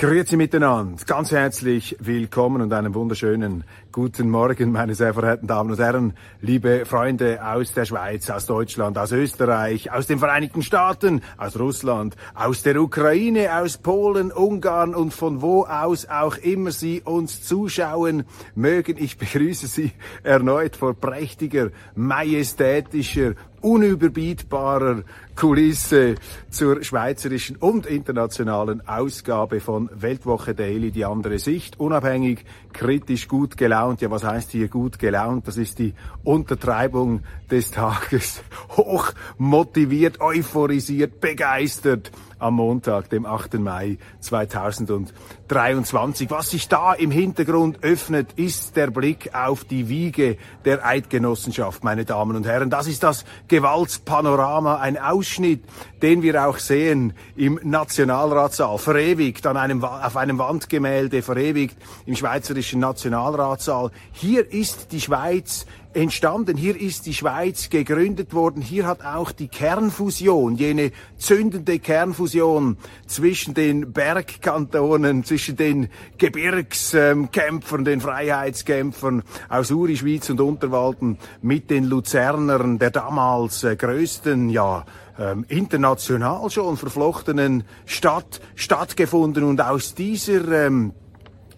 Grüezi miteinander, ganz herzlich willkommen und einen wunderschönen guten Morgen, meine sehr verehrten Damen und Herren, liebe Freunde aus der Schweiz, aus Deutschland, aus Österreich, aus den Vereinigten Staaten, aus Russland, aus der Ukraine, aus Polen, Ungarn und von wo aus auch immer Sie uns zuschauen mögen. Ich begrüße Sie erneut vor prächtiger, majestätischer, unüberbietbarer Kulisse zur schweizerischen und internationalen Ausgabe von Weltwoche Daily, die andere Sicht, unabhängig, kritisch, gut gelaunt. Ja, was heißt hier gut gelaunt? Das ist die Untertreibung des Tages. Hoch motiviert, euphorisiert, begeistert am Montag, dem 8. Mai 2023. Was sich da im Hintergrund öffnet, ist der Blick auf die Wiege der Eidgenossenschaft, meine Damen und Herren. Das ist das Gewaltspanorama, ein Ausschnitt, den wir auch sehen im Nationalratssaal, verewigt an einem, auf einem Wandgemälde, verewigt im Schweizerischen Nationalratssaal. Hier ist die Schweiz entstanden. Hier ist die Schweiz gegründet worden. Hier hat auch die Kernfusion, jene zündende Kernfusion zwischen den Bergkantonen, zwischen den Gebirgskämpfern, den Freiheitskämpfern aus Uri, Schwyz und Unterwalden mit den Luzernern der damals äh, größten, ja, ähm, international schon verflochtenen Stadt stattgefunden und aus dieser ähm,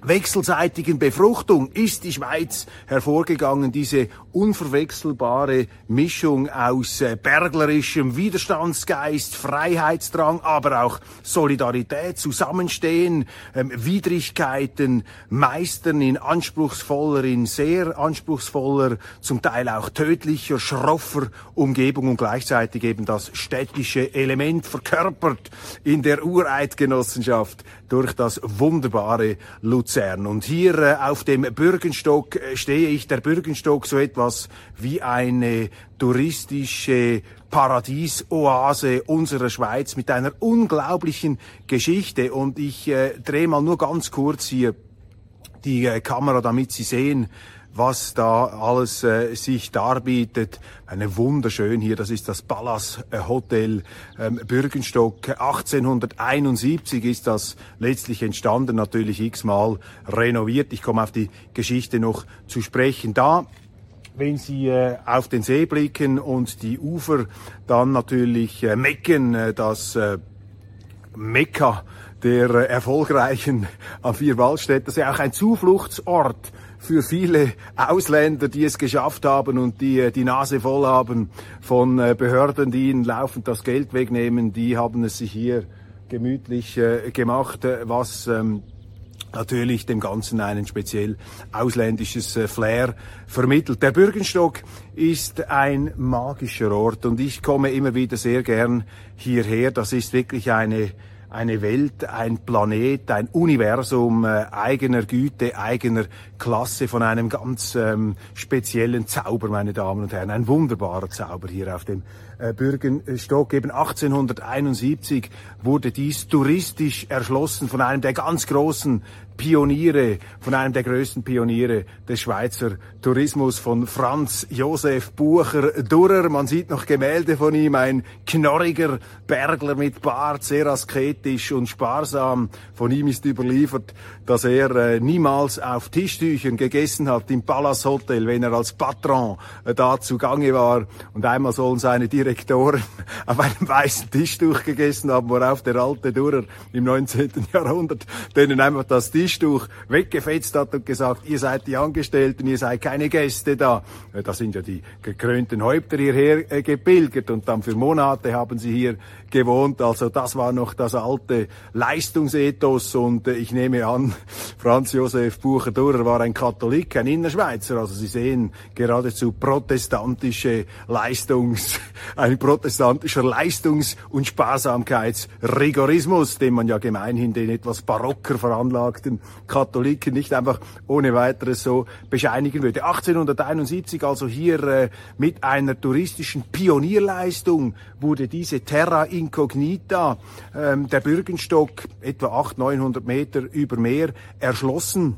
wechselseitigen Befruchtung ist die Schweiz hervorgegangen, diese unverwechselbare Mischung aus äh, berglerischem Widerstandsgeist, Freiheitsdrang, aber auch Solidarität, Zusammenstehen, ähm, Widrigkeiten meistern in anspruchsvoller, in sehr anspruchsvoller, zum Teil auch tödlicher, schroffer Umgebung und gleichzeitig eben das städtische Element verkörpert in der Ureidgenossenschaft durch das wunderbare Luzern. Und hier äh, auf dem Bürgenstock äh, stehe ich, der Bürgenstock so etwas wie eine touristische Paradiesoase unserer Schweiz mit einer unglaublichen Geschichte. Und ich äh, drehe mal nur ganz kurz hier die äh, Kamera, damit Sie sehen, was da alles äh, sich darbietet. Eine wunderschön hier, das ist das Palace äh, Hotel ähm, Bürgenstock. 1871 ist das letztlich entstanden, natürlich x-mal renoviert. Ich komme auf die Geschichte noch zu sprechen. Da wenn Sie äh, auf den See blicken und die Ufer dann natürlich äh, Mecken, äh, das äh, Mekka der äh, erfolgreichen A4 das ist ja auch ein Zufluchtsort für viele Ausländer, die es geschafft haben und die äh, die Nase voll haben von äh, Behörden, die ihnen laufend das Geld wegnehmen, die haben es sich hier gemütlich äh, gemacht, was ähm, natürlich dem Ganzen ein speziell ausländisches Flair vermittelt. Der Bürgenstock ist ein magischer Ort und ich komme immer wieder sehr gern hierher. Das ist wirklich eine eine Welt, ein Planet, ein Universum äh, eigener Güte, eigener Klasse, von einem ganz ähm, speziellen Zauber, meine Damen und Herren. Ein wunderbarer Zauber hier auf dem äh, Bürgenstock. Eben 1871 wurde dies touristisch erschlossen von einem der ganz großen Pioniere, von einem der größten Pioniere des Schweizer Tourismus, von Franz Josef Bucher Durrer. Man sieht noch Gemälde von ihm, ein knorriger Bergler mit Bart, sehr asketisch und sparsam. Von ihm ist überliefert, dass er äh, niemals auf Tischtüchern gegessen hat im Palace Hotel, wenn er als Patron äh, da zugange war. Und einmal sollen seine Direktoren auf einem weißen Tischtuch gegessen haben, worauf der alte Durer im 19. Jahrhundert denen einfach das Tischtuch weggefetzt hat und gesagt, ihr seid die Angestellten, ihr seid keine Gäste da. Da sind ja die gekrönten Häupter hierher äh, gepilgert und dann für Monate haben sie hier gewohnt. Also das war noch das alte Leistungsethos und äh, ich nehme an, Franz Josef Bucher-Durer war ein Katholik, ein Innerschweizer. Also Sie sehen geradezu protestantische Leistungs, ein protestantischer Leistungs- und Sparsamkeitsrigorismus, den man ja gemeinhin den etwas barocker veranlagten Katholiken nicht einfach ohne weiteres so bescheinigen würde. 1871 also hier äh, mit einer touristischen Pionierleistung wurde diese Terra Incognita, ähm, der Bürgenstock, etwa 800, 900 Meter über Meer, erschlossen.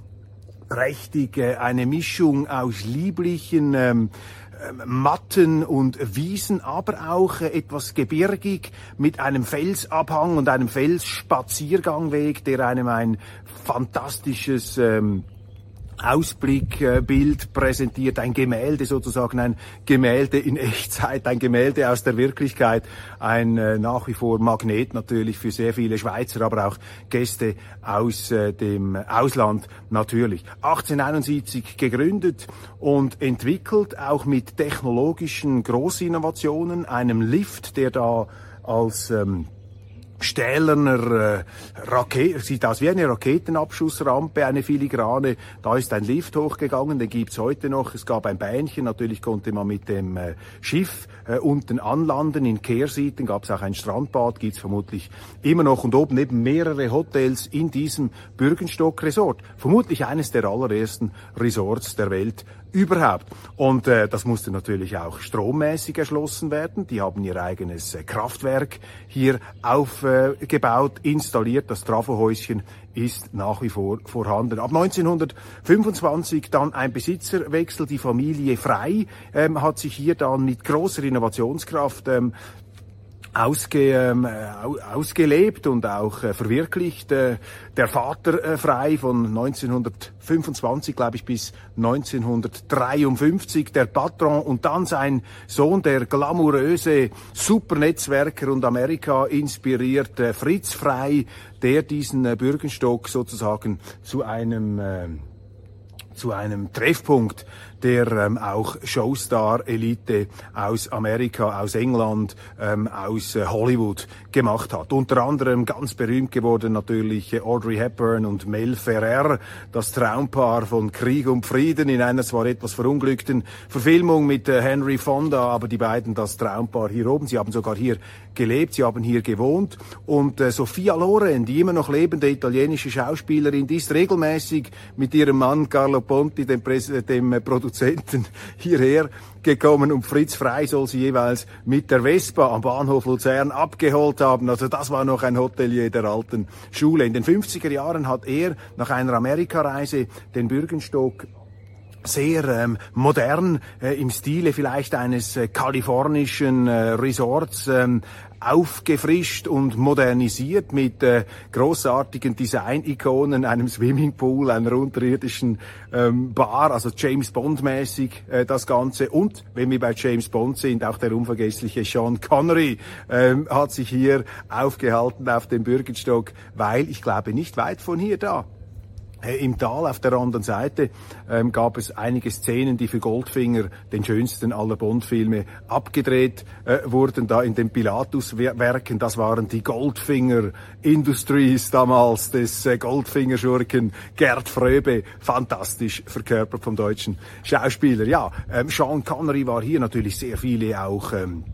Prächtig, eine Mischung aus lieblichen ähm, ähm, Matten und Wiesen, aber auch äh, etwas gebirgig mit einem Felsabhang und einem Felsspaziergangweg, der einem ein fantastisches ähm, Ausblickbild präsentiert, ein Gemälde sozusagen, ein Gemälde in Echtzeit, ein Gemälde aus der Wirklichkeit, ein äh, nach wie vor Magnet natürlich für sehr viele Schweizer, aber auch Gäste aus äh, dem Ausland natürlich. 1871 gegründet und entwickelt, auch mit technologischen Großinnovationen, einem Lift, der da als ähm, stählerner äh, Rakete, sieht aus wie eine Raketenabschussrampe, eine filigrane. Da ist ein Lift hochgegangen, den gibt's heute noch. Es gab ein Bähnchen, natürlich konnte man mit dem äh, Schiff äh, unten anlanden. In Kehrsieten gab's auch ein Strandbad, gibt's vermutlich immer noch. Und oben eben mehrere Hotels in diesem Bürgenstock Resort. Vermutlich eines der allerersten Resorts der Welt überhaupt. Und äh, das musste natürlich auch strommäßig erschlossen werden. Die haben ihr eigenes äh, Kraftwerk hier aufgebaut, äh, installiert. Das Trafohäuschen ist nach wie vor vorhanden. Ab 1925 dann ein Besitzerwechsel. Die Familie Frei ähm, hat sich hier dann mit großer Innovationskraft ähm, ausge, ähm, ausgelebt und auch äh, verwirklicht. Äh, der Vater äh, frei von 1925, glaube ich, bis 1953, der Patron und dann sein Sohn, der glamouröse Supernetzwerker und Amerika inspirierte Fritz Frei, der diesen äh, Bürgenstock sozusagen zu einem äh, zu einem Treffpunkt der ähm, auch Showstar-Elite aus Amerika, aus England, ähm, aus äh, Hollywood gemacht hat. Unter anderem ganz berühmt geworden natürlich äh, Audrey Hepburn und Mel Ferrer, das Traumpaar von Krieg und Frieden in einer zwar etwas verunglückten Verfilmung mit äh, Henry Fonda, aber die beiden das Traumpaar hier oben. Sie haben sogar hier gelebt, sie haben hier gewohnt und äh, Sophia Loren, die immer noch lebende italienische Schauspielerin, die ist regelmäßig mit ihrem Mann Carlo Ponti, dem, Präs dem äh, Produzenten Produzenten hierher gekommen und Fritz Frei soll sie jeweils mit der Vespa am Bahnhof Luzern abgeholt haben. Also das war noch ein Hotelier der alten Schule. In den 50er Jahren hat er nach einer Amerikareise den Bürgenstock sehr ähm, modern äh, im Stile vielleicht eines äh, kalifornischen äh, Resorts ähm, aufgefrischt und modernisiert mit äh, großartigen Design-Ikonen, einem Swimmingpool, einer unterirdischen ähm, Bar, also James Bond-mäßig äh, das Ganze. Und wenn wir bei James Bond sind, auch der unvergessliche Sean Connery ähm, hat sich hier aufgehalten auf dem Bürgerstock, weil ich glaube nicht weit von hier da im Tal auf der anderen Seite ähm, gab es einige Szenen, die für Goldfinger, den schönsten aller Bond-Filme, abgedreht äh, wurden, da in den Pilatus-Werken. Das waren die Goldfinger Industries damals des äh, Goldfinger-Schurken Gerd Fröbe, fantastisch verkörpert vom deutschen Schauspieler. Ja, ähm, Sean Connery war hier natürlich sehr viele auch ähm,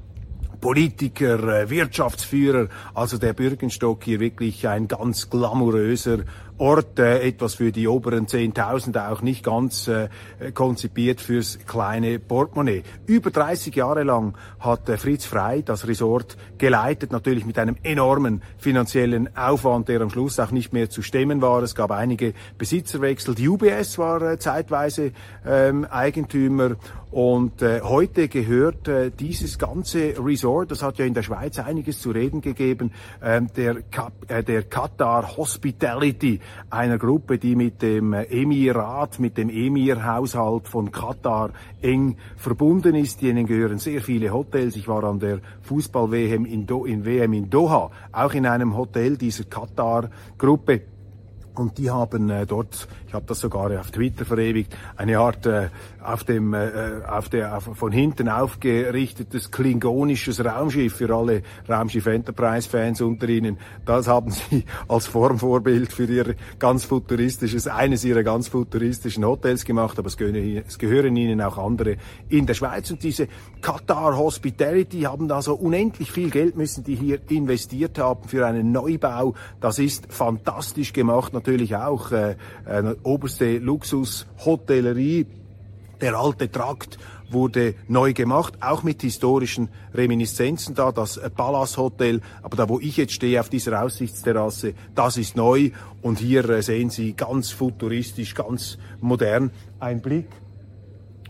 Politiker, äh, Wirtschaftsführer, also der Bürgenstock hier wirklich ein ganz glamouröser Ort, äh, etwas für die oberen 10.000, auch nicht ganz äh, konzipiert fürs kleine Portemonnaie. Über 30 Jahre lang hat äh, Fritz Frei das Resort geleitet, natürlich mit einem enormen finanziellen Aufwand, der am Schluss auch nicht mehr zu stemmen war. Es gab einige Besitzerwechsel. Die UBS war äh, zeitweise ähm, Eigentümer und äh, heute gehört äh, dieses ganze Resort das hat ja in der Schweiz einiges zu reden gegeben, ähm, der, äh, der Qatar Hospitality, einer Gruppe, die mit dem Emirat, mit dem Emir-Haushalt von Katar eng verbunden ist. Denen gehören sehr viele Hotels. Ich war an der Fußball-WM in, Do in WM in Doha, auch in einem Hotel dieser Qatar-Gruppe. Und die haben äh, dort, ich habe das sogar auf Twitter verewigt, eine Art äh, auf dem äh, auf der auf, von hinten aufgerichtetes klingonisches Raumschiff für alle Raumschiff Enterprise Fans unter Ihnen. Das haben sie als Formvorbild für ihr ganz futuristisches eines ihrer ganz futuristischen Hotels gemacht, aber es gehören, es gehören ihnen auch andere in der Schweiz und diese Qatar Hospitality haben da so unendlich viel Geld müssen die hier investiert haben für einen Neubau. Das ist fantastisch gemacht, natürlich auch äh, äh, oberste Luxushotellerie. Der alte Trakt wurde neu gemacht, auch mit historischen Reminiszenzen da, das Palace Hotel, aber da wo ich jetzt stehe auf dieser Aussichtsterrasse, das ist neu. Und hier äh, sehen Sie ganz futuristisch, ganz modern. Ein Blick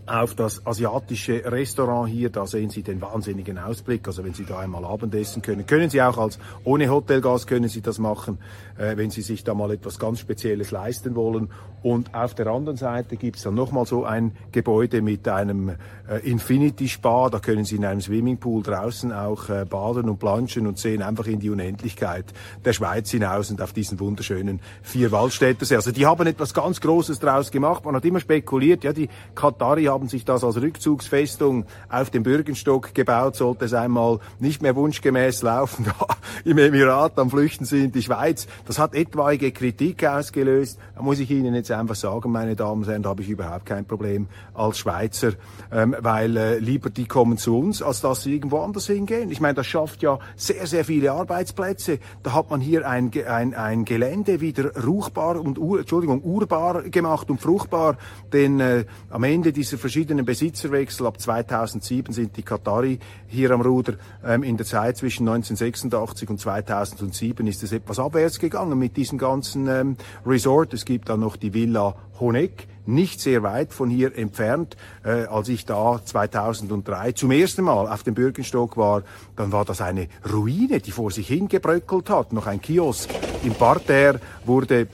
auf das asiatische Restaurant hier. Da sehen Sie den wahnsinnigen Ausblick. Also wenn Sie da einmal Abendessen können, können Sie auch als ohne Hotelgas können Sie das machen, äh, wenn Sie sich da mal etwas ganz Spezielles leisten wollen. Und auf der anderen Seite gibt es dann nochmal so ein Gebäude mit einem äh, Infinity Spa. Da können Sie in einem Swimmingpool draußen auch äh, baden und planschen und sehen einfach in die Unendlichkeit der Schweiz hinaus und auf diesen wunderschönen vier Waldstädtersee. Also die haben etwas ganz Großes draus gemacht. Man hat immer spekuliert, ja, die Katari haben sich das als Rückzugsfestung auf dem Bürgenstock gebaut, sollte es einmal nicht mehr wunschgemäß laufen, im Emirat am Flüchten sind in die Schweiz. Das hat etwaige Kritik ausgelöst. Da muss ich Ihnen jetzt einfach sagen, meine Damen und Herren, da habe ich überhaupt kein Problem als Schweizer, ähm, weil äh, lieber die kommen zu uns, als dass sie irgendwo anders hingehen. Ich meine, das schafft ja sehr, sehr viele Arbeitsplätze. Da hat man hier ein, ein, ein Gelände wieder ruchbar und, Entschuldigung, urbar gemacht und fruchtbar, denn äh, am Ende dieser verschiedenen Besitzerwechsel ab 2007 sind die Katari hier am Ruder. Ähm, in der Zeit zwischen 1986 und 2007 ist es etwas abwärts gegangen mit diesem ganzen ähm, Resort. Es gibt dann noch die Villa Honeck, nicht sehr weit von hier entfernt. Äh, als ich da 2003 zum ersten Mal auf dem Bürgenstock war, dann war das eine Ruine, die vor sich hingebröckelt hat. Noch ein Kiosk im Parterre wurde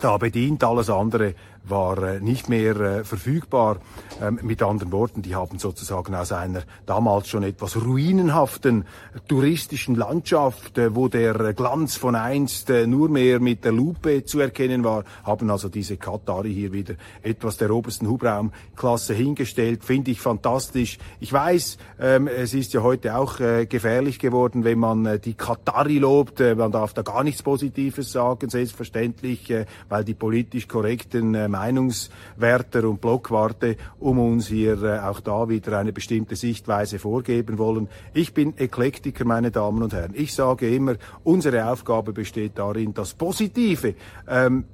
da bedient, alles andere war äh, nicht mehr äh, verfügbar. Ähm, mit anderen Worten, die haben sozusagen aus einer damals schon etwas ruinenhaften touristischen Landschaft, äh, wo der Glanz von einst äh, nur mehr mit der Lupe zu erkennen war, haben also diese Katari hier wieder etwas der obersten Hubraumklasse hingestellt. Finde ich fantastisch. Ich weiß, ähm, es ist ja heute auch äh, gefährlich geworden, wenn man äh, die Katari lobt. Äh, man darf da gar nichts Positives sagen, selbstverständlich, äh, weil die politisch korrekten äh, Meinungswärter und Blockwarte um uns hier äh, auch da wieder eine bestimmte Sichtweise vorgeben wollen. Ich bin Eklektiker, meine Damen und Herren. Ich sage immer, unsere Aufgabe besteht darin, das Positive ähm,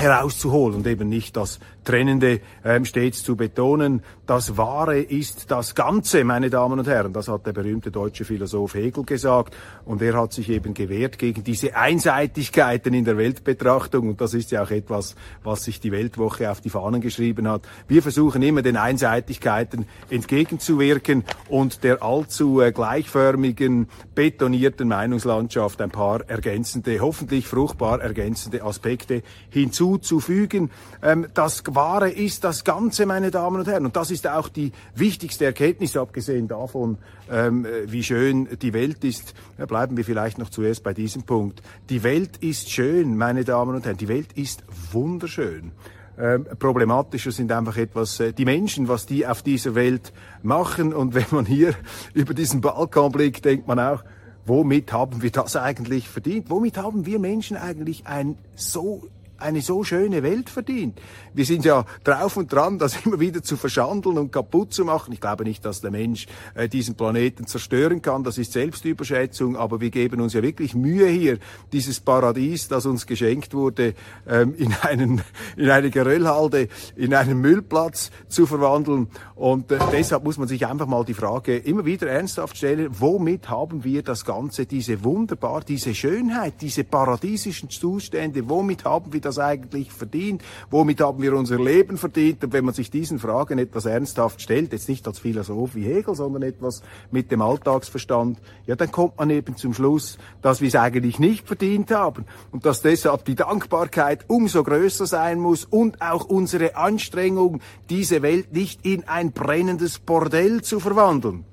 herauszuholen und eben nicht das Trennende ähm, stets zu betonen. Das Wahre ist das Ganze, meine Damen und Herren. Das hat der berühmte deutsche Philosoph Hegel gesagt. Und er hat sich eben gewehrt gegen diese Einseitigkeiten in der Weltbetrachtung. Und das ist ja auch etwas, was sich die Weltwoche auf die Fahnen geschrieben hat. Wir versuchen immer den Einseitigkeiten entgegenzuwirken und der allzu äh, gleichförmigen, betonierten Meinungslandschaft ein paar ergänzende, hoffentlich fruchtbar ergänzende Aspekte hinzuzufügen. Ähm, das Wahre ist das Ganze, meine Damen und Herren. Und das ist auch die wichtigste Erkenntnis, abgesehen davon, ähm, wie schön die Welt ist. Ja, bleiben wir vielleicht noch zuerst bei diesem Punkt. Die Welt ist schön, meine Damen und Herren. Die Welt ist wunderschön. Ähm, problematischer sind einfach etwas äh, die Menschen, was die auf dieser Welt machen. Und wenn man hier über diesen Balkon blickt, denkt man auch, womit haben wir das eigentlich verdient? Womit haben wir Menschen eigentlich ein so eine so schöne Welt verdient. Wir sind ja drauf und dran, das immer wieder zu verschandeln und kaputt zu machen. Ich glaube nicht, dass der Mensch äh, diesen Planeten zerstören kann. Das ist Selbstüberschätzung. Aber wir geben uns ja wirklich Mühe hier, dieses Paradies, das uns geschenkt wurde, ähm, in, einen, in eine Geröllhalde, in einen Müllplatz zu verwandeln. Und äh, deshalb muss man sich einfach mal die Frage immer wieder ernsthaft stellen, womit haben wir das Ganze, diese wunderbar, diese Schönheit, diese paradiesischen Zustände, womit haben wir das das eigentlich verdient? Womit haben wir unser Leben verdient? Und wenn man sich diesen Fragen etwas ernsthaft stellt, jetzt nicht als Philosoph wie Hegel, sondern etwas mit dem Alltagsverstand, ja, dann kommt man eben zum Schluss, dass wir es eigentlich nicht verdient haben und dass deshalb die Dankbarkeit umso größer sein muss und auch unsere Anstrengung, diese Welt nicht in ein brennendes Bordell zu verwandeln.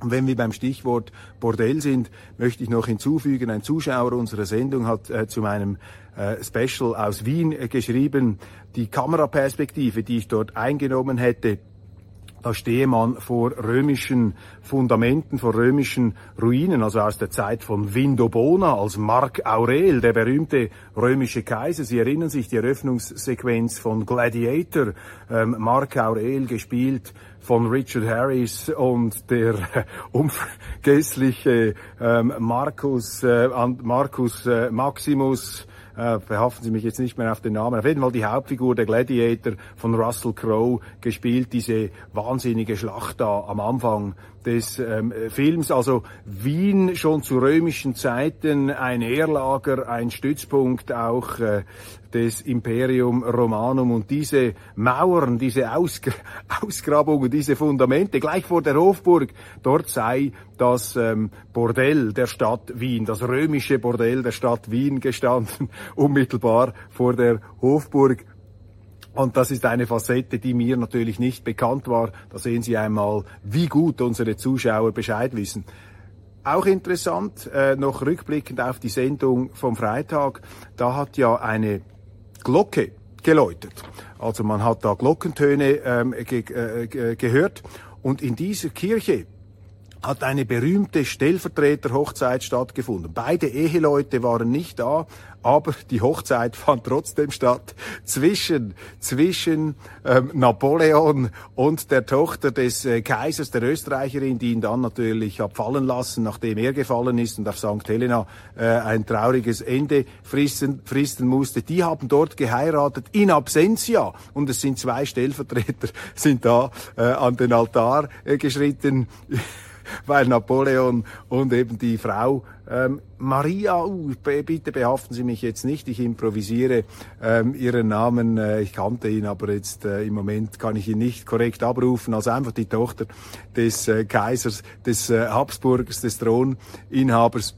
Und wenn wir beim Stichwort Bordell sind, möchte ich noch hinzufügen, ein Zuschauer unserer Sendung hat äh, zu meinem äh, Special aus Wien äh, geschrieben, die Kameraperspektive, die ich dort eingenommen hätte, da stehe man vor römischen Fundamenten, vor römischen Ruinen, also aus der Zeit von Vindobona, als Mark Aurel, der berühmte römische Kaiser. Sie erinnern sich die Eröffnungssequenz von Gladiator, ähm, Mark Aurel gespielt von Richard Harris und der äh, unvergessliche ähm, Marcus, äh, Marcus äh, Maximus, äh, verhaften Sie mich jetzt nicht mehr auf den Namen, auf jeden Fall die Hauptfigur der Gladiator von Russell Crowe gespielt, diese wahnsinnige Schlacht da am Anfang des ähm, Films. Also Wien schon zu römischen Zeiten ein Heerlager, ein Stützpunkt auch äh, des Imperium Romanum und diese Mauern, diese Ausg Ausgrabungen, diese Fundamente gleich vor der Hofburg, dort sei das ähm, Bordell der Stadt Wien, das römische Bordell der Stadt Wien gestanden, unmittelbar vor der Hofburg. Und das ist eine Facette, die mir natürlich nicht bekannt war. Da sehen Sie einmal, wie gut unsere Zuschauer Bescheid wissen. Auch interessant, äh, noch rückblickend auf die Sendung vom Freitag, da hat ja eine Glocke geläutet. Also man hat da Glockentöne ähm, ge äh, gehört und in dieser Kirche hat eine berühmte Stellvertreterhochzeit stattgefunden. Beide Eheleute waren nicht da, aber die Hochzeit fand trotzdem statt zwischen zwischen ähm, Napoleon und der Tochter des äh, Kaisers, der Österreicherin, die ihn dann natürlich hat fallen lassen, nachdem er gefallen ist und auf St. Helena äh, ein trauriges Ende fristen, fristen musste. Die haben dort geheiratet in Absentia und es sind zwei Stellvertreter sind da äh, an den Altar äh, geschritten. weil Napoleon und eben die Frau ähm, Maria, uh, bitte behaften Sie mich jetzt nicht, ich improvisiere ähm, Ihren Namen, äh, ich kannte ihn, aber jetzt äh, im Moment kann ich ihn nicht korrekt abrufen, also einfach die Tochter des äh, Kaisers, des äh, Habsburgers, des Throninhabers.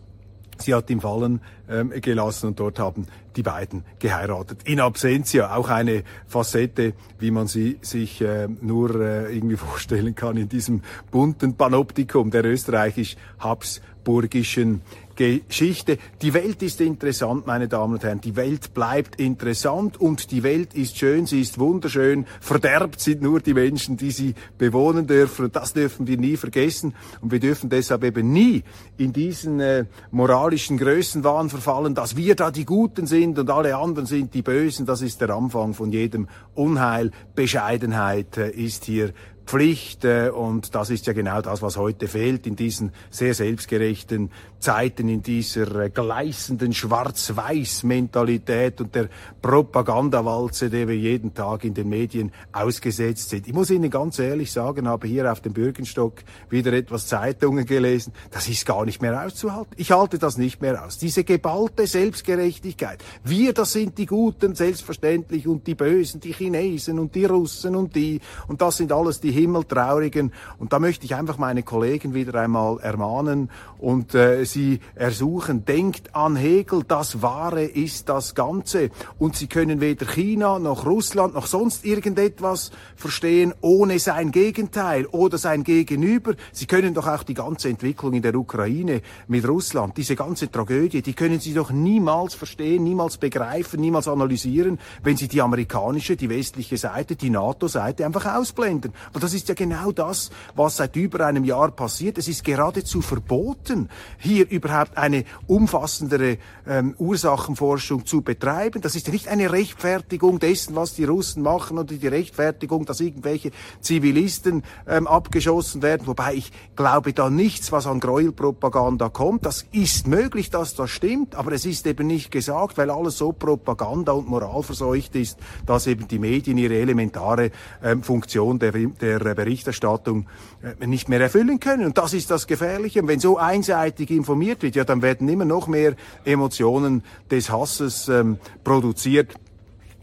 Sie hat ihn fallen ähm, gelassen und dort haben die beiden geheiratet. In Absentia, auch eine Facette, wie man sie sich äh, nur äh, irgendwie vorstellen kann in diesem bunten Panoptikum der österreichisch-habsburgischen Geschichte. Die Welt ist interessant, meine Damen und Herren. Die Welt bleibt interessant und die Welt ist schön, sie ist wunderschön. Verderbt sind nur die Menschen, die sie bewohnen dürfen. Und das dürfen wir nie vergessen. Und wir dürfen deshalb eben nie in diesen äh, moralischen Größenwahn verfallen, dass wir da die Guten sind und alle anderen sind die Bösen. Das ist der Anfang von jedem Unheil. Bescheidenheit äh, ist hier Pflicht äh, und das ist ja genau das, was heute fehlt in diesen sehr selbstgerechten Zeiten, in dieser äh, gleißenden Schwarz-Weiß-Mentalität und der Propagandawalze, der wir jeden Tag in den Medien ausgesetzt sind. Ich muss Ihnen ganz ehrlich sagen, habe hier auf dem Bürgenstock wieder etwas Zeitungen gelesen. Das ist gar nicht mehr auszuhalten. Ich halte das nicht mehr aus. Diese geballte Selbstgerechtigkeit. Wir, das sind die Guten, selbstverständlich, und die Bösen, die Chinesen und die Russen und die, und das sind alles die Himmeltraurigen. Und da möchte ich einfach meine Kollegen wieder einmal ermahnen und äh, sie ersuchen, denkt an Hegel, das Wahre ist das Ganze. Und sie können weder China noch Russland noch sonst irgendetwas verstehen ohne sein Gegenteil oder sein Gegenüber. Sie können doch auch die ganze Entwicklung in der Ukraine mit Russland, diese ganze Tragödie, die können Sie doch niemals verstehen, niemals begreifen, niemals analysieren, wenn Sie die amerikanische, die westliche Seite, die NATO-Seite einfach ausblenden. Und das ist ja genau das, was seit über einem Jahr passiert. Es ist geradezu verboten, hier überhaupt eine umfassendere ähm, Ursachenforschung zu betreiben. Das ist ja nicht eine Rechtfertigung dessen, was die Russen machen oder die Rechtfertigung, dass irgendwelche Zivilisten ähm, abgeschossen werden. Wobei ich glaube da nichts, was an Gräuelpropaganda kommt. Das ist möglich, dass das stimmt, aber es ist eben nicht gesagt, weil alles so Propaganda und moralverseucht ist, dass eben die Medien ihre elementare ähm, Funktion der, der Berichterstattung äh, nicht mehr erfüllen können. Und das ist das Gefährliche. Und wenn so einseitig informiert wird, ja, dann werden immer noch mehr Emotionen des Hasses ähm, produziert.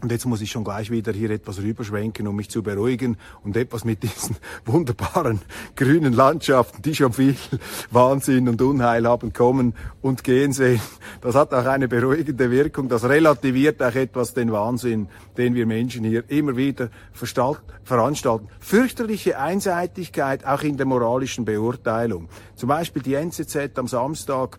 Und jetzt muss ich schon gleich wieder hier etwas rüberschwenken, um mich zu beruhigen und etwas mit diesen wunderbaren grünen Landschaften, die schon viel Wahnsinn und Unheil haben, kommen und gehen sehen. Das hat auch eine beruhigende Wirkung. Das relativiert auch etwas den Wahnsinn, den wir Menschen hier immer wieder veranstalten. Fürchterliche Einseitigkeit auch in der moralischen Beurteilung. Zum Beispiel die NZZ am Samstag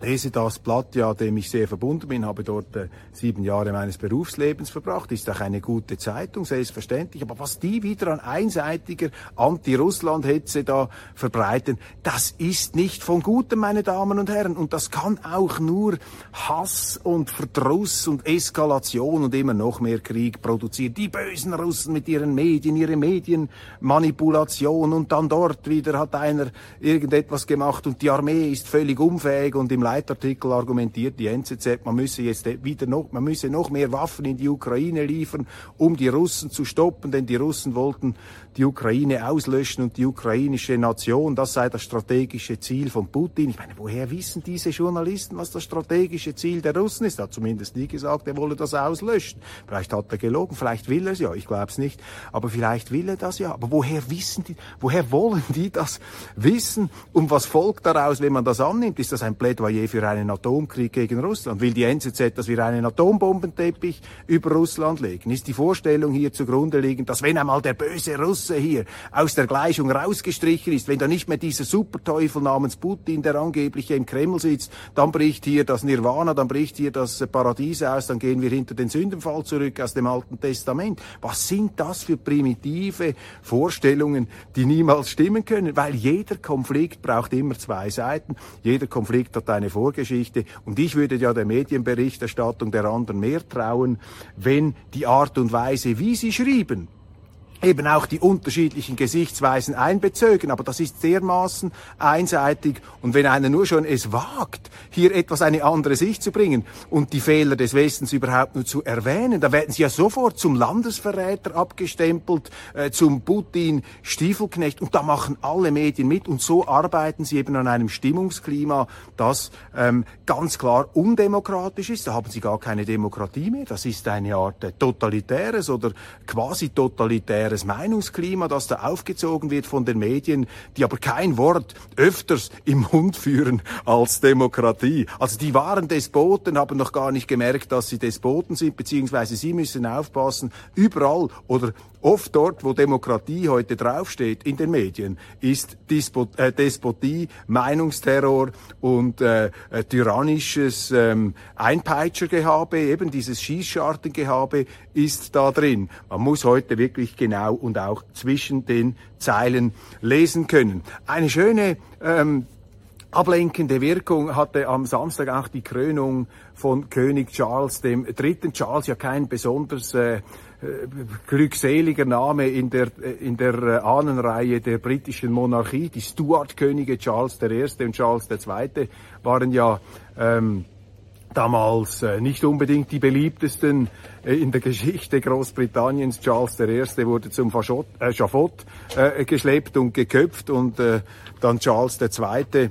lese das Blatt, ja, dem ich sehr verbunden bin, habe dort äh, sieben Jahre meines Berufslebens verbracht, ist auch eine gute Zeitung, selbstverständlich. Aber was die wieder an einseitiger Anti-Russland-Hetze da verbreiten, das ist nicht von Gutem, meine Damen und Herren. Und das kann auch nur Hass und Verdruss und Eskalation und immer noch mehr Krieg produzieren. Die bösen Russen mit ihren Medien, ihre Medienmanipulation und dann dort wieder hat einer irgendetwas gemacht und die Armee ist völlig unfähig und im Leitartikel argumentiert die NZZ, man müsse jetzt wieder noch, man müsse noch mehr Waffen in die Ukraine liefern, um die Russen zu stoppen, denn die Russen wollten die Ukraine auslöschen und die ukrainische Nation, das sei das strategische Ziel von Putin. Ich meine, woher wissen diese Journalisten, was das strategische Ziel der Russen ist? Er hat zumindest nie gesagt, er wolle das auslöschen. Vielleicht hat er gelogen, vielleicht will er es ja, ich glaube es nicht, aber vielleicht will er das ja. Aber woher wissen die, woher wollen die das wissen? Und was folgt daraus, wenn man das annimmt? Ist das ein Plädoyer für einen Atomkrieg gegen Russland? Will die NZZ, dass wir einen Atombombenteppich über Russland legen? Ist die Vorstellung hier zugrunde liegend, dass wenn einmal der böse Russe hier aus der Gleichung rausgestrichen ist, wenn da nicht mehr dieser Superteufel namens Putin, der angeblich im Kreml sitzt, dann bricht hier das Nirvana, dann bricht hier das Paradies aus, dann gehen wir hinter den Sündenfall zurück aus dem Alten Testament. Was sind das für primitive Vorstellungen, die niemals stimmen können? Weil jeder Konflikt braucht immer zwei Seiten, jeder Konflikt hat eine Vorgeschichte und ich würde ja der Medienberichterstattung der anderen mehr trauen, wenn die Art und Weise, wie sie schrieben, eben auch die unterschiedlichen Gesichtsweisen einbezogen, aber das ist dermaßen einseitig. Und wenn einer nur schon es wagt, hier etwas eine andere Sicht zu bringen und die Fehler des Westens überhaupt nur zu erwähnen, da werden sie ja sofort zum Landesverräter abgestempelt, äh, zum Putin Stiefelknecht und da machen alle Medien mit. Und so arbeiten sie eben an einem Stimmungsklima, das ähm, ganz klar undemokratisch ist, da haben sie gar keine Demokratie mehr, das ist eine Art äh, totalitäres oder quasi totalitäres revolutionäres Meinungsklima, das da aufgezogen wird von den Medien, die aber kein Wort öfters im Mund führen als Demokratie. Also die wahren Despoten haben noch gar nicht gemerkt, dass sie Despoten sind, beziehungsweise sie müssen aufpassen, überall oder oft dort, wo Demokratie heute draufsteht in den Medien, ist Dispot, äh, Despotie, Meinungsterror und äh, äh, tyrannisches ähm, Einpeitschergehabe, eben dieses Schießschartengehabe ist da drin. Man muss heute wirklich genau und auch zwischen den Zeilen lesen können. Eine schöne ähm, ablenkende Wirkung hatte am Samstag auch die Krönung von König Charles dem Dritten. Charles ja kein besonders äh, glückseliger Name in der, in der äh, Ahnenreihe der britischen Monarchie. Die Stuart-Könige Charles I. und Charles II. waren ja ähm, damals äh, nicht unbedingt die beliebtesten äh, in der Geschichte Großbritanniens. Charles I. wurde zum Faschott, äh, Schafott äh, geschleppt und geköpft und äh, dann Charles II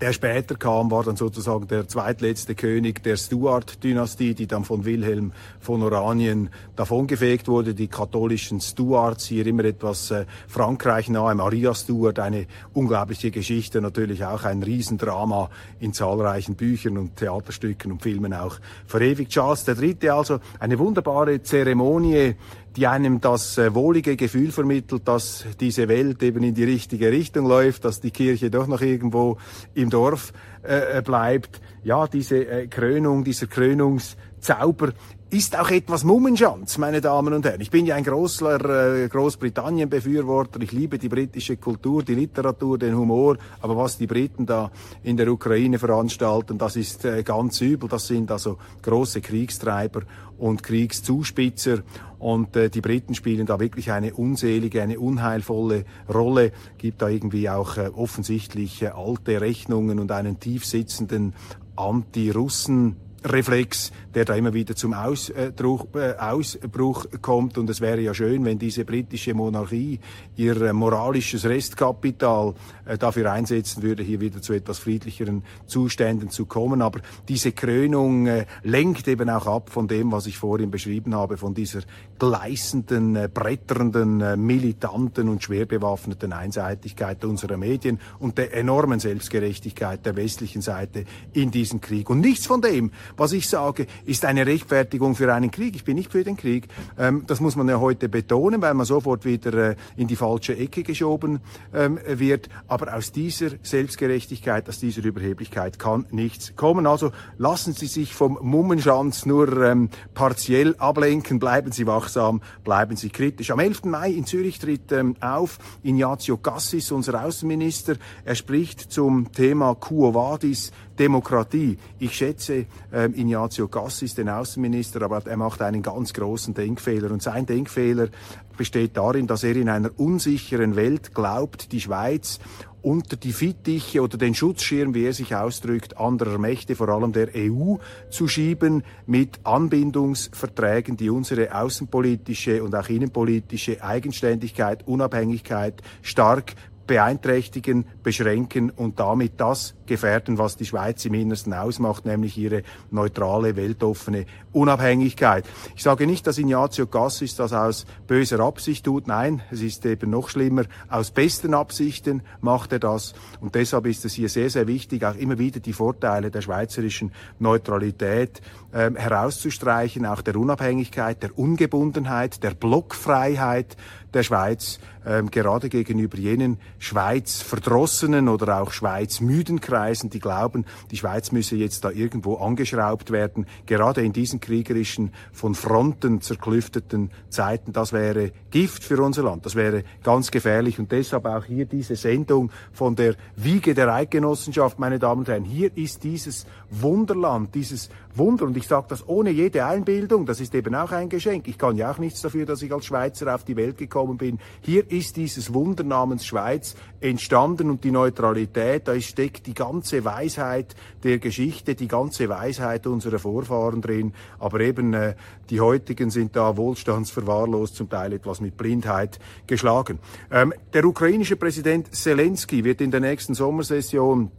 der später kam, war dann sozusagen der zweitletzte König der Stuart-Dynastie, die dann von Wilhelm von Oranien davongefegt wurde. Die katholischen Stuarts, hier immer etwas äh, Frankreich nahe, Maria Stuart, eine unglaubliche Geschichte, natürlich auch ein Riesendrama in zahlreichen Büchern und Theaterstücken und Filmen auch verewigt. Charles III. also eine wunderbare Zeremonie, die einem das äh, wohlige Gefühl vermittelt, dass diese Welt eben in die richtige Richtung läuft, dass die Kirche doch noch irgendwo im Dorf äh, bleibt. Ja, diese äh, Krönung, dieser Krönungszauber ist auch etwas Mummenschanz, meine Damen und Herren. Ich bin ja ein großer äh, Großbritannien-Befürworter. Ich liebe die britische Kultur, die Literatur, den Humor. Aber was die Briten da in der Ukraine veranstalten, das ist äh, ganz übel. Das sind also große Kriegstreiber und Kriegszuspitzer. Und äh, die Briten spielen da wirklich eine unselige, eine unheilvolle Rolle. Gibt da irgendwie auch äh, offensichtlich äh, alte Rechnungen und einen tiefsitzenden Anti-Russen Reflex, der da immer wieder zum Ausbruch, äh, Ausbruch kommt. Und es wäre ja schön, wenn diese britische Monarchie ihr äh, moralisches Restkapital äh, dafür einsetzen würde, hier wieder zu etwas friedlicheren Zuständen zu kommen. Aber diese Krönung äh, lenkt eben auch ab von dem, was ich vorhin beschrieben habe, von dieser gleißenden, äh, bretternden, äh, militanten und schwer bewaffneten Einseitigkeit unserer Medien und der enormen Selbstgerechtigkeit der westlichen Seite in diesem Krieg. Und nichts von dem, was ich sage, ist eine Rechtfertigung für einen Krieg. Ich bin nicht für den Krieg. Ähm, das muss man ja heute betonen, weil man sofort wieder äh, in die falsche Ecke geschoben ähm, wird. Aber aus dieser Selbstgerechtigkeit, aus dieser Überheblichkeit kann nichts kommen. Also lassen Sie sich vom Mummenschanz nur ähm, partiell ablenken. Bleiben Sie wachsam, bleiben Sie kritisch. Am 11. Mai in Zürich tritt auf Ignazio Cassis, unser Außenminister. Er spricht zum Thema Quo Vadis, Demokratie. Ich schätze ähm, Ignazio Cassis, den Außenminister, aber er macht einen ganz großen Denkfehler. Und sein Denkfehler besteht darin, dass er in einer unsicheren Welt glaubt, die Schweiz unter die Fittiche oder den Schutzschirm, wie er sich ausdrückt, anderer Mächte, vor allem der EU, zu schieben mit Anbindungsverträgen, die unsere außenpolitische und auch innenpolitische Eigenständigkeit, Unabhängigkeit stark beeinträchtigen, beschränken und damit das gefährden, was die Schweiz im Innersten ausmacht, nämlich ihre neutrale, weltoffene Unabhängigkeit. Ich sage nicht, dass Ignazio Cassis das aus böser Absicht tut. Nein, es ist eben noch schlimmer. Aus besten Absichten macht er das. Und deshalb ist es hier sehr, sehr wichtig, auch immer wieder die Vorteile der schweizerischen Neutralität äh, herauszustreichen, auch der Unabhängigkeit, der Ungebundenheit, der Blockfreiheit der Schweiz, ähm, gerade gegenüber jenen Schweiz verdrossenen oder auch Schweiz müden Kreisen, die glauben, die Schweiz müsse jetzt da irgendwo angeschraubt werden. Gerade in diesen kriegerischen, von Fronten zerklüfteten Zeiten, das wäre Gift für unser Land. Das wäre ganz gefährlich und deshalb auch hier diese Sendung von der Wiege der Eidgenossenschaft, meine Damen und Herren. Hier ist dieses Wunderland, dieses Wunder und ich sage das ohne jede Einbildung, das ist eben auch ein Geschenk. Ich kann ja auch nichts dafür, dass ich als Schweizer auf die Welt gekommen bin. Hier ist dieses Wunder namens Schweiz entstanden und die Neutralität, da steckt die ganze Weisheit der Geschichte, die ganze Weisheit unserer Vorfahren drin. Aber eben äh, die heutigen sind da wohlstandsverwahrlost, zum Teil etwas mit Blindheit geschlagen. Ähm, der ukrainische Präsident Zelensky wird in der nächsten Sommersession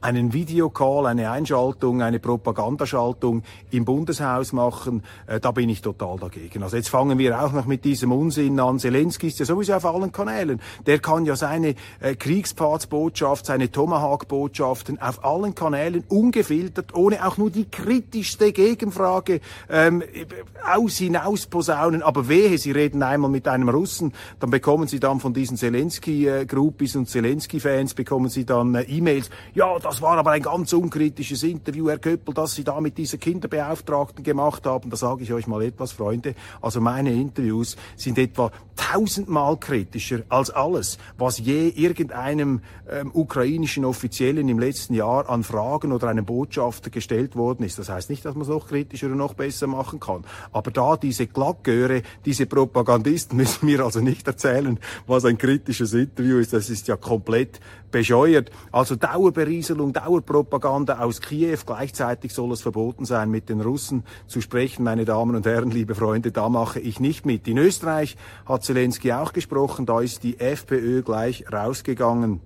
einen Videocall, eine Einschaltung, eine Propagandaschaltung im Bundeshaus machen, äh, da bin ich total dagegen. Also jetzt fangen wir auch noch mit diesem Unsinn an. Zelensky ist ja sowieso auf allen Kanälen. Der kann ja seine äh, Kriegspfadsbotschaft, seine Tomahawk-Botschaften auf allen Kanälen ungefiltert, ohne auch nur die kritischste Gegenfrage ähm, aus hinaus posaunen. Aber wehe, Sie reden einmal mit einem Russen, dann bekommen Sie dann von diesen Zelensky-Groupies und Zelensky-Fans bekommen Sie dann äh, E-Mails. Ja, das war aber ein ganz unkritisches Interview, Herr Köppel, das Sie da mit dieser Kinderbeauftragten gemacht haben. Da sage ich euch mal etwas, Freunde. Also meine Interviews sind etwa tausendmal kritischer als alles, was je irgendeinem ähm, ukrainischen Offiziellen im letzten Jahr an Fragen oder einem Botschafter gestellt worden ist. Das heißt nicht, dass man es noch kritischer und noch besser machen kann. Aber da diese Glackgöre, diese Propagandisten müssen mir also nicht erzählen, was ein kritisches Interview ist. Das ist ja komplett bescheuert. Also Dauerberieselung, Dauerpropaganda aus Kiew. Gleichzeitig soll es verboten sein, mit den Russen zu sprechen. Meine Damen und Herren, liebe Freunde, da mache ich nicht mit. In Österreich hat Zelensky auch gesprochen. Da ist die FPÖ gleich rausgegangen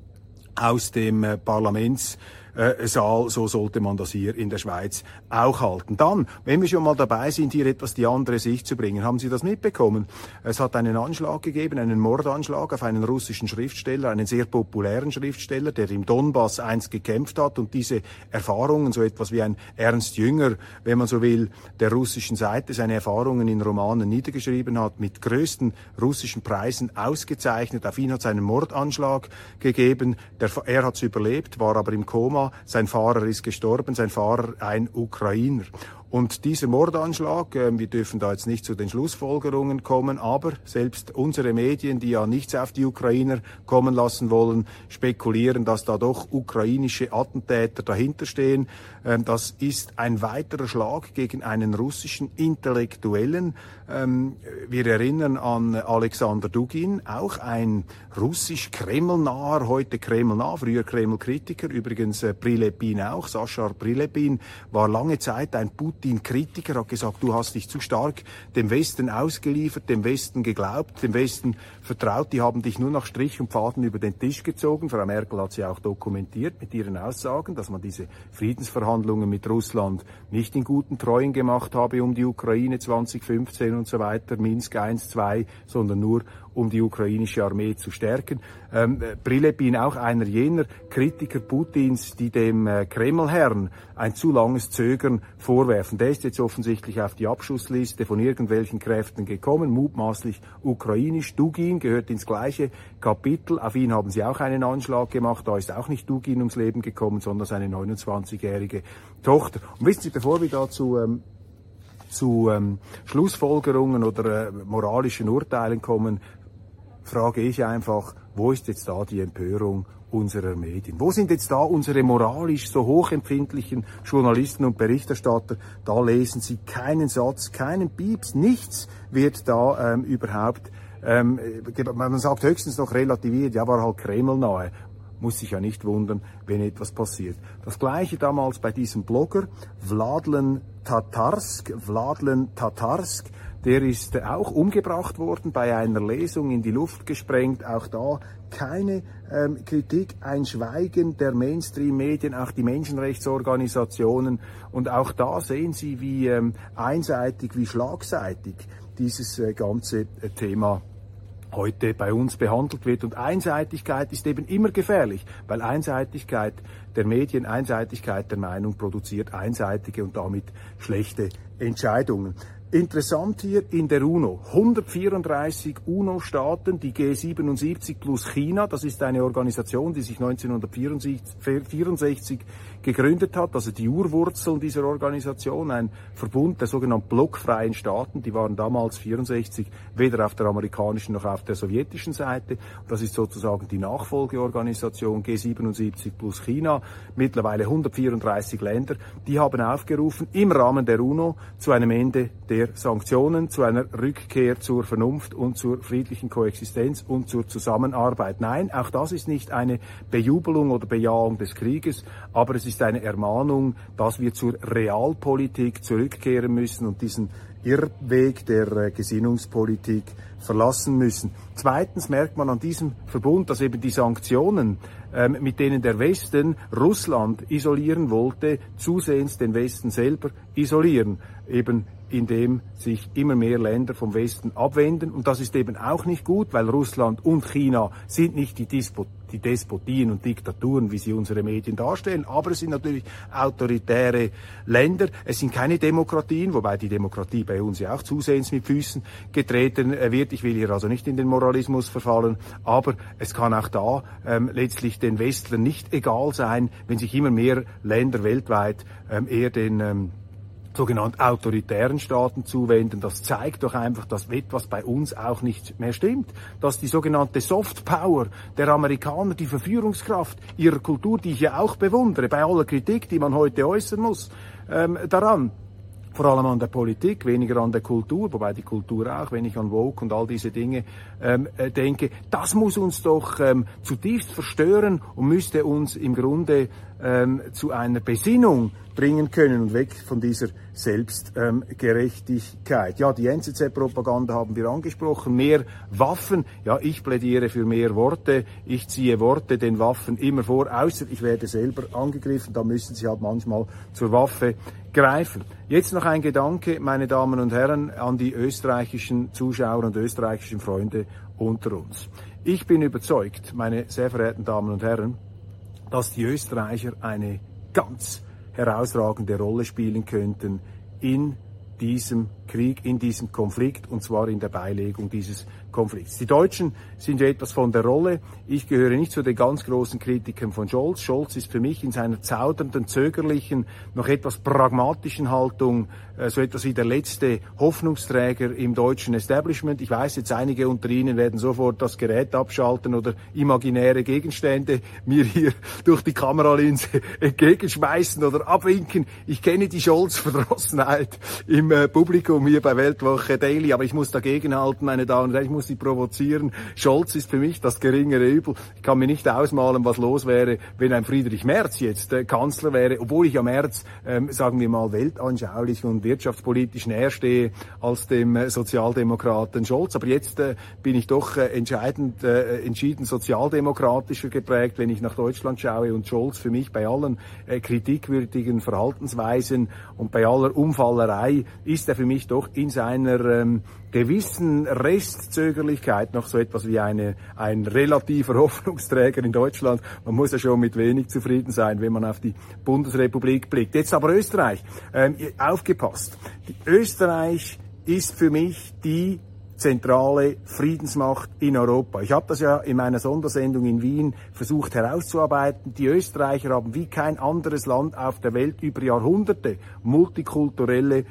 aus dem äh, Parlaments äh, Saal. So sollte man das hier in der Schweiz auch halten. Dann, wenn wir schon mal dabei sind, hier etwas die andere Sicht zu bringen, haben Sie das mitbekommen? Es hat einen Anschlag gegeben, einen Mordanschlag auf einen russischen Schriftsteller, einen sehr populären Schriftsteller, der im Donbass einst gekämpft hat und diese Erfahrungen, so etwas wie ein Ernst Jünger, wenn man so will, der russischen Seite, seine Erfahrungen in Romanen niedergeschrieben hat, mit größten russischen Preisen ausgezeichnet. Auf ihn hat es einen Mordanschlag gegeben. Der, er hat es überlebt, war aber im Koma. Sein Fahrer ist gestorben, sein Fahrer ein Ukrainer. Und dieser Mordanschlag, äh, wir dürfen da jetzt nicht zu den Schlussfolgerungen kommen, aber selbst unsere Medien, die ja nichts auf die Ukrainer kommen lassen wollen, spekulieren, dass da doch ukrainische Attentäter dahinter stehen. Ähm, das ist ein weiterer Schlag gegen einen russischen Intellektuellen. Ähm, wir erinnern an Alexander Dugin, auch ein russisch Kremlnaher, heute Kremlnah, früher Kreml-Kritiker, übrigens äh, Prilepin auch. Sascha Prilepin war lange Zeit ein Putin Putin-Kritiker hat gesagt, du hast dich zu stark dem Westen ausgeliefert, dem Westen geglaubt, dem Westen vertraut. Die haben dich nur nach Strich und Faden über den Tisch gezogen. Frau Merkel hat sie auch dokumentiert mit ihren Aussagen, dass man diese Friedensverhandlungen mit Russland nicht in guten Treuen gemacht habe um die Ukraine 2015 und so weiter, Minsk 1, 2, sondern nur um die ukrainische Armee zu stärken. Ähm, Prilepin auch einer jener Kritiker Putins, die dem äh, Kremlherrn ein zu langes Zögern vorwerfen. Der ist jetzt offensichtlich auf die Abschussliste von irgendwelchen Kräften gekommen, mutmaßlich ukrainisch. Dugin gehört ins gleiche Kapitel. Auf ihn haben sie auch einen Anschlag gemacht. Da ist auch nicht Dugin ums Leben gekommen, sondern seine 29-jährige Tochter. Und wissen Sie, bevor wir dazu ähm, zu ähm, Schlussfolgerungen oder äh, moralischen Urteilen kommen, frage ich einfach, wo ist jetzt da die Empörung unserer Medien? Wo sind jetzt da unsere moralisch so hochempfindlichen Journalisten und Berichterstatter? Da lesen sie keinen Satz, keinen Pieps, nichts wird da ähm, überhaupt ähm, man sagt höchstens noch relativiert, ja, war halt Kreml nahe muss sich ja nicht wundern, wenn etwas passiert. Das gleiche damals bei diesem Blogger, Vladlen Tatarsk, Vladlen Tatarsk, der ist auch umgebracht worden bei einer Lesung in die Luft gesprengt. Auch da keine ähm, Kritik, ein Schweigen der Mainstream-Medien, auch die Menschenrechtsorganisationen. Und auch da sehen Sie, wie ähm, einseitig, wie schlagseitig dieses äh, ganze äh, Thema heute bei uns behandelt wird. Und Einseitigkeit ist eben immer gefährlich, weil Einseitigkeit der Medien, Einseitigkeit der Meinung produziert einseitige und damit schlechte Entscheidungen. Interessant hier in der UNO. 134 UNO-Staaten, die G77 plus China. Das ist eine Organisation, die sich 1964 gegründet hat. Also die Urwurzeln dieser Organisation, ein Verbund der sogenannten blockfreien Staaten. Die waren damals 64 weder auf der amerikanischen noch auf der sowjetischen Seite. Das ist sozusagen die Nachfolgeorganisation G77 plus China. Mittlerweile 134 Länder. Die haben aufgerufen, im Rahmen der UNO zu einem Ende der der Sanktionen zu einer Rückkehr zur Vernunft und zur friedlichen Koexistenz und zur Zusammenarbeit. Nein, auch das ist nicht eine Bejubelung oder Bejahung des Krieges, aber es ist eine Ermahnung, dass wir zur Realpolitik zurückkehren müssen und diesen Irrweg der äh, Gesinnungspolitik verlassen müssen. Zweitens merkt man an diesem Verbund, dass eben die Sanktionen, ähm, mit denen der Westen Russland isolieren wollte, zusehends den Westen selber isolieren. Eben indem sich immer mehr Länder vom Westen abwenden. Und das ist eben auch nicht gut, weil Russland und China sind nicht die, Dispo die Despotien und Diktaturen, wie sie unsere Medien darstellen, aber es sind natürlich autoritäre Länder. Es sind keine Demokratien, wobei die Demokratie bei uns ja auch zusehends mit Füßen getreten äh, wird. Ich will hier also nicht in den Moralismus verfallen, aber es kann auch da ähm, letztlich den Westlern nicht egal sein, wenn sich immer mehr Länder weltweit ähm, eher den ähm, sogenannten autoritären Staaten zuwenden. Das zeigt doch einfach, dass etwas bei uns auch nicht mehr stimmt. Dass die sogenannte Soft Power der Amerikaner, die Verführungskraft ihrer Kultur, die ich ja auch bewundere, bei aller Kritik, die man heute äußern muss, ähm, daran, vor allem an der Politik, weniger an der Kultur, wobei die Kultur auch, wenn ich an Woke und all diese Dinge ähm, äh, denke, das muss uns doch ähm, zutiefst verstören und müsste uns im Grunde ähm, zu einer Besinnung bringen können und weg von dieser Selbstgerechtigkeit. ja, die NZZ-Propaganda haben wir angesprochen. Mehr Waffen. Ja, ich plädiere für mehr Worte. Ich ziehe Worte den Waffen immer vor, außer ich werde selber angegriffen. Da müssen sie halt manchmal zur Waffe greifen. Jetzt noch ein Gedanke, meine Damen und Herren, an die österreichischen Zuschauer und österreichischen Freunde unter uns. Ich bin überzeugt, meine sehr verehrten Damen und Herren, dass die Österreicher eine ganz herausragende Rolle spielen könnten in diesem Krieg, in diesem Konflikt, und zwar in der Beilegung dieses Konflikts. Die Deutschen sind ja etwas von der Rolle. Ich gehöre nicht zu den ganz großen Kritikern von Scholz. Scholz ist für mich in seiner zaudernden, zögerlichen, noch etwas pragmatischen Haltung äh, so etwas wie der letzte Hoffnungsträger im deutschen Establishment. Ich weiß jetzt, einige unter Ihnen werden sofort das Gerät abschalten oder imaginäre Gegenstände mir hier durch die Kameralinse entgegenschmeißen oder abwinken. Ich kenne die Scholz-Verdrossenheit im äh, Publikum hier bei Weltwoche Daily, aber ich muss dagegenhalten, meine Damen und Herren, ich muss Sie provozieren. Scholz ist für mich das geringere Übel. Ich kann mir nicht ausmalen, was los wäre, wenn ein Friedrich Merz jetzt äh, Kanzler wäre, obwohl ich ja Merz, ähm, sagen wir mal, weltanschaulich und wirtschaftspolitisch näher stehe als dem äh, Sozialdemokraten Scholz. Aber jetzt äh, bin ich doch äh, entscheidend, äh, entschieden sozialdemokratischer geprägt, wenn ich nach Deutschland schaue und Scholz für mich bei allen äh, kritikwürdigen Verhaltensweisen und bei aller Umfallerei ist er für mich doch in seiner ähm, gewissen Restzögerlichkeit noch so etwas wie eine, ein relativer Hoffnungsträger in Deutschland. Man muss ja schon mit wenig zufrieden sein, wenn man auf die Bundesrepublik blickt. Jetzt aber Österreich. Ähm, aufgepasst. Die Österreich ist für mich die zentrale Friedensmacht in Europa. Ich habe das ja in meiner Sondersendung in Wien versucht herauszuarbeiten. Die Österreicher haben wie kein anderes Land auf der Welt über Jahrhunderte multikulturelle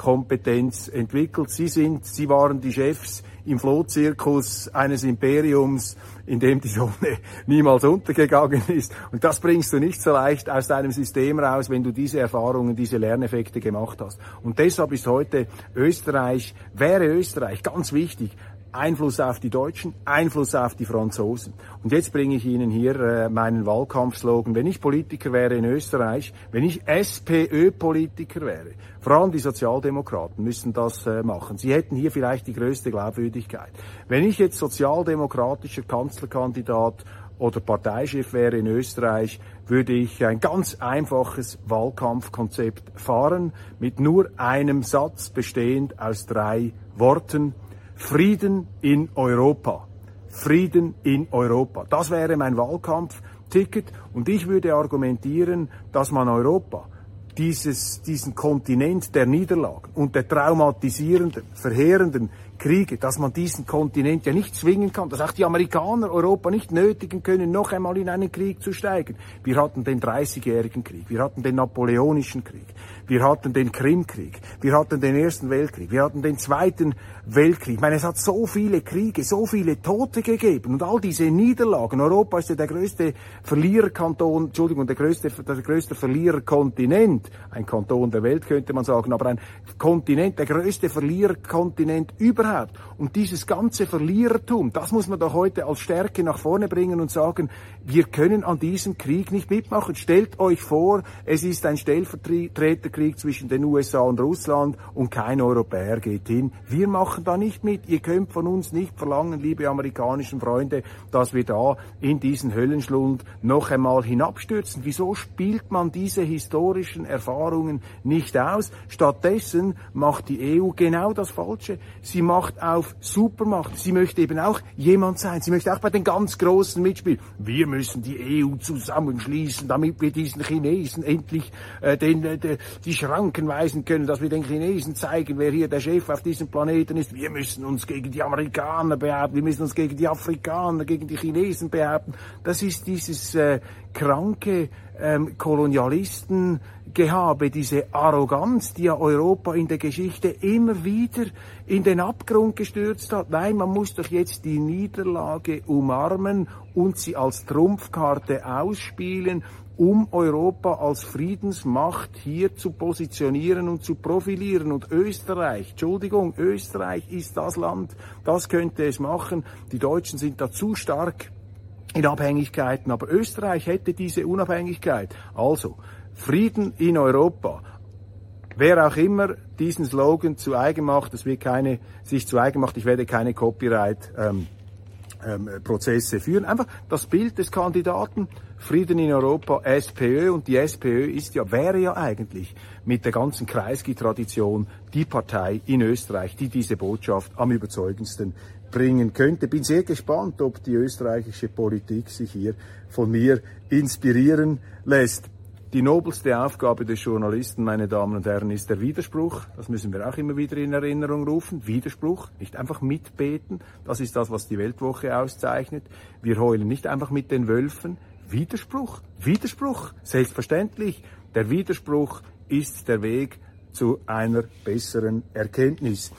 Brückenbauerkompetenz entwickelt. Sie sind, sie waren die Chefs im Flohzirkus eines Imperiums, in dem die Sonne niemals untergegangen ist. Und das bringst du nicht so leicht aus deinem System raus, wenn du diese Erfahrungen, diese Lerneffekte gemacht hast. Und deshalb ist heute Österreich, wäre Österreich ganz wichtig, Einfluss auf die Deutschen, Einfluss auf die Franzosen. Und jetzt bringe ich Ihnen hier äh, meinen Wahlkampfslogan. Wenn ich Politiker wäre in Österreich, wenn ich SPÖ-Politiker wäre, vor allem die Sozialdemokraten müssen das äh, machen. Sie hätten hier vielleicht die größte Glaubwürdigkeit. Wenn ich jetzt sozialdemokratischer Kanzlerkandidat oder Parteichef wäre in Österreich, würde ich ein ganz einfaches Wahlkampfkonzept fahren, mit nur einem Satz bestehend aus drei Worten. Frieden in Europa. Frieden in Europa. Das wäre mein Wahlkampfticket und ich würde argumentieren, dass man Europa dieses, diesen Kontinent der Niederlagen und der traumatisierenden, verheerenden Kriege, dass man diesen Kontinent ja nicht zwingen kann, dass auch die Amerikaner Europa nicht nötigen können, noch einmal in einen Krieg zu steigen. Wir hatten den Dreißigjährigen Krieg, wir hatten den Napoleonischen Krieg, wir hatten den Krimkrieg, wir hatten den Ersten Weltkrieg, wir hatten den Zweiten Weltkrieg. Ich meine, es hat so viele Kriege, so viele Tote gegeben und all diese Niederlagen. Europa ist ja der größte Verliererkanton, Entschuldigung, der größte, der größte Verliererkontinent. Ein Kanton der Welt könnte man sagen, aber ein Kontinent, der größte Verliererkontinent überhaupt. Und dieses ganze Verlierertum, das muss man doch heute als Stärke nach vorne bringen und sagen, wir können an diesem Krieg nicht mitmachen. Stellt euch vor, es ist ein Stellvertreterkrieg zwischen den USA und Russland und kein Europäer geht hin. Wir machen da nicht mit. Ihr könnt von uns nicht verlangen, liebe amerikanischen Freunde, dass wir da in diesen Höllenschlund noch einmal hinabstürzen. Wieso spielt man diese historischen Erfahrungen nicht aus? Stattdessen macht die EU genau das Falsche. Sie macht auf Supermacht. Sie möchte eben auch jemand sein. Sie möchte auch bei den ganz Großen mitspielen. Wir müssen die EU zusammenschließen, damit wir diesen Chinesen endlich äh, den, äh, die Schranken weisen können, dass wir den Chinesen zeigen, wer hier der Chef auf diesem Planeten ist. Wir müssen uns gegen die Amerikaner behaupten, wir müssen uns gegen die Afrikaner, gegen die Chinesen behaupten. Das ist dieses äh, kranke ähm, Kolonialistengehabe, diese Arroganz, die ja Europa in der Geschichte immer wieder in den Abgrund gestürzt hat. Nein, man muss doch jetzt die Niederlage umarmen und sie als Trumpfkarte ausspielen, um Europa als Friedensmacht hier zu positionieren und zu profilieren. Und Österreich, Entschuldigung, Österreich ist das Land, das könnte es machen. Die Deutschen sind da zu stark in Abhängigkeiten, aber Österreich hätte diese Unabhängigkeit. Also, Frieden in Europa. Wer auch immer diesen Slogan zu eigen macht, es wird keine, sich zu eigen macht, ich werde keine Copyright ähm, ähm, Prozesse führen. Einfach das Bild des Kandidaten Frieden in Europa, SPÖ und die SPÖ ist ja, wäre ja eigentlich mit der ganzen Kreisky-Tradition die Partei in Österreich, die diese Botschaft am überzeugendsten bringen könnte. Bin sehr gespannt, ob die österreichische Politik sich hier von mir inspirieren lässt. Die nobelste Aufgabe des Journalisten, meine Damen und Herren, ist der Widerspruch. Das müssen wir auch immer wieder in Erinnerung rufen. Widerspruch, nicht einfach mitbeten. Das ist das, was die Weltwoche auszeichnet. Wir heulen nicht einfach mit den Wölfen. Widerspruch, Widerspruch, selbstverständlich. Der Widerspruch ist der Weg zu einer besseren Erkenntnis.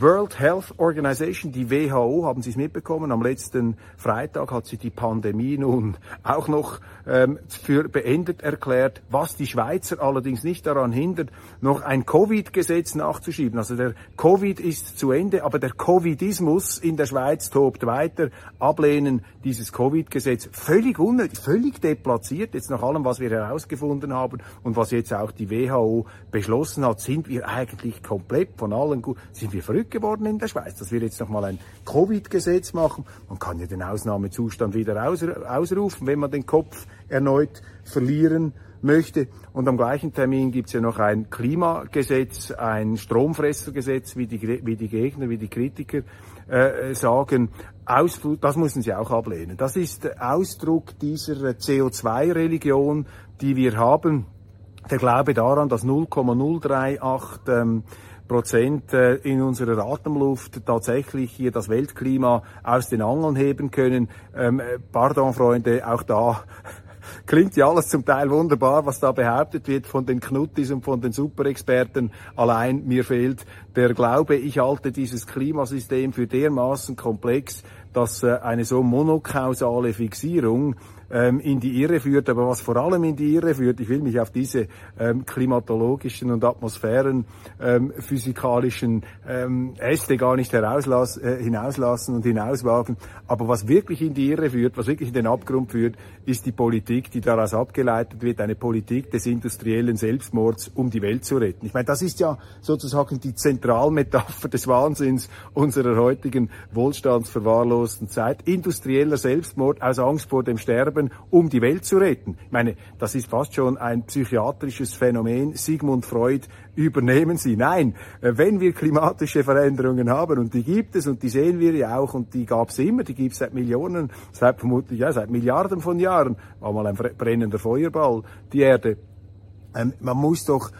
World Health Organization, die WHO, haben Sie es mitbekommen, am letzten Freitag hat sie die Pandemie nun auch noch ähm, für beendet erklärt, was die Schweizer allerdings nicht daran hindert, noch ein Covid-Gesetz nachzuschieben. Also der Covid ist zu Ende, aber der Covidismus in der Schweiz tobt weiter. Ablehnen dieses Covid-Gesetz völlig unnötig, völlig deplatziert. Jetzt nach allem, was wir herausgefunden haben und was jetzt auch die WHO beschlossen hat, sind wir eigentlich komplett von allen, sind wir verrückt geworden in der Schweiz, dass wir jetzt nochmal ein Covid-Gesetz machen. Man kann ja den Ausnahmezustand wieder ausrufen, wenn man den Kopf erneut verlieren möchte. Und am gleichen Termin gibt es ja noch ein Klimagesetz, ein Stromfressergesetz, wie die, wie die Gegner, wie die Kritiker äh, sagen. Ausflug, das müssen sie auch ablehnen. Das ist Ausdruck dieser CO2-Religion, die wir haben. Der Glaube daran, dass 0,038 ähm, Prozent äh, in unserer Atemluft tatsächlich hier das Weltklima aus den Angeln heben können. Ähm, äh, pardon, Freunde, auch da klingt ja alles zum Teil wunderbar, was da behauptet wird von den Knuttis und von den Superexperten. Allein mir fehlt der Glaube, ich halte dieses Klimasystem für dermaßen komplex, dass äh, eine so monokausale Fixierung ähm, in die Irre führt. Aber was vor allem in die Irre führt, ich will mich auf diese ähm, klimatologischen und Atmosphären ähm, physikalischen ähm, Äste gar nicht herauslass, äh, hinauslassen und hinauswagen. Aber was wirklich in die Irre führt, was wirklich in den Abgrund führt, ist die Politik, die daraus abgeleitet wird, eine Politik des industriellen Selbstmords, um die Welt zu retten. Ich meine, das ist ja sozusagen die Zentralmetapher des Wahnsinns unserer heutigen wohlstandsverwahrlosten Zeit. Industrieller Selbstmord aus Angst vor dem Sterben sterben, um die Welt zu retten. Ich meine, das ist fast schon ein psychiatrisches Phänomen. Sigmund Freud, übernehmen Sie. Nein, äh, wenn wir klimatische Veränderungen haben, und die gibt es, und die sehen wir ja auch, und die gab es immer, die gibt es seit Millionen, seit vermutlich, ja, seit Milliarden von Jahren, war mal ein brennender Feuerball, die Erde. Ähm, man muss doch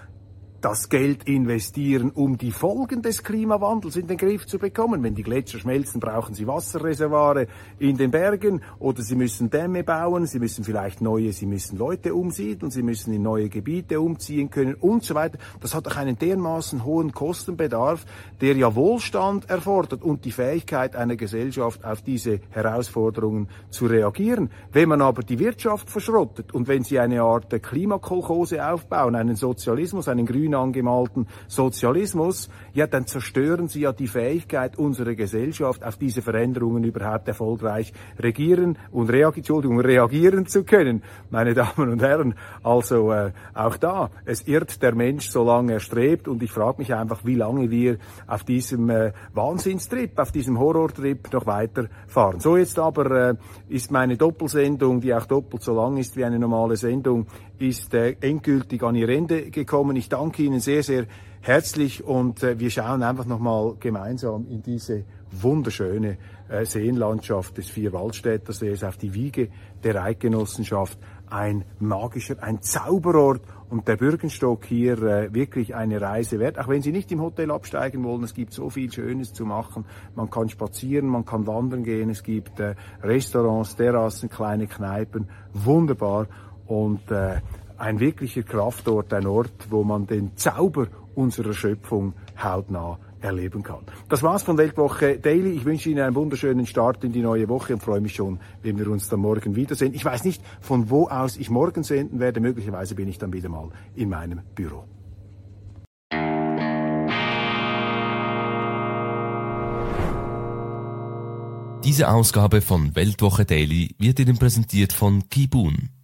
das Geld investieren, um die Folgen des Klimawandels in den Griff zu bekommen. Wenn die Gletscher schmelzen, brauchen sie Wasserreservare in den Bergen oder sie müssen Dämme bauen, sie müssen vielleicht neue, sie müssen Leute umsiedeln, sie müssen in neue Gebiete umziehen können und so weiter. Das hat doch einen dermaßen hohen Kostenbedarf, der ja Wohlstand erfordert und die Fähigkeit einer Gesellschaft auf diese Herausforderungen zu reagieren. Wenn man aber die Wirtschaft verschrottet und wenn sie eine Art Klimakolchose aufbauen, einen Sozialismus, einen grünen grün angemalten Sozialismus, ja, dann zerstören sie ja die Fähigkeit unserer Gesellschaft, auf diese Veränderungen überhaupt erfolgreich regieren und Entschuldigung, reagieren zu können. Meine Damen und Herren, also äh, auch da, es irrt der Mensch, solange er strebt und ich frage mich einfach, wie lange wir auf diesem äh, Wahnsinnstrip, auf diesem Horrortrip noch weiterfahren. So jetzt aber äh, ist meine Doppelsendung, die auch doppelt so lang ist wie eine normale Sendung, ist äh, endgültig an ihr Ende gekommen. Ich danke Ihnen sehr, sehr herzlich und äh, wir schauen einfach nochmal gemeinsam in diese wunderschöne äh, Seenlandschaft des Vierwaldstätter Sees auf die Wiege der Eidgenossenschaft. Ein magischer, ein Zauberort und der Bürgenstock hier äh, wirklich eine Reise wert. Auch wenn Sie nicht im Hotel absteigen wollen, es gibt so viel Schönes zu machen. Man kann spazieren, man kann wandern gehen, es gibt äh, Restaurants, Terrassen, kleine Kneipen. Wunderbar und äh, ein wirklicher Kraftort, ein Ort, wo man den Zauber unserer Schöpfung hautnah erleben kann. Das war's von Weltwoche Daily. Ich wünsche Ihnen einen wunderschönen Start in die neue Woche und freue mich schon, wenn wir uns dann morgen wiedersehen. Ich weiß nicht, von wo aus ich morgen senden werde. Möglicherweise bin ich dann wieder mal in meinem Büro. Diese Ausgabe von Weltwoche Daily wird Ihnen präsentiert von Kibun,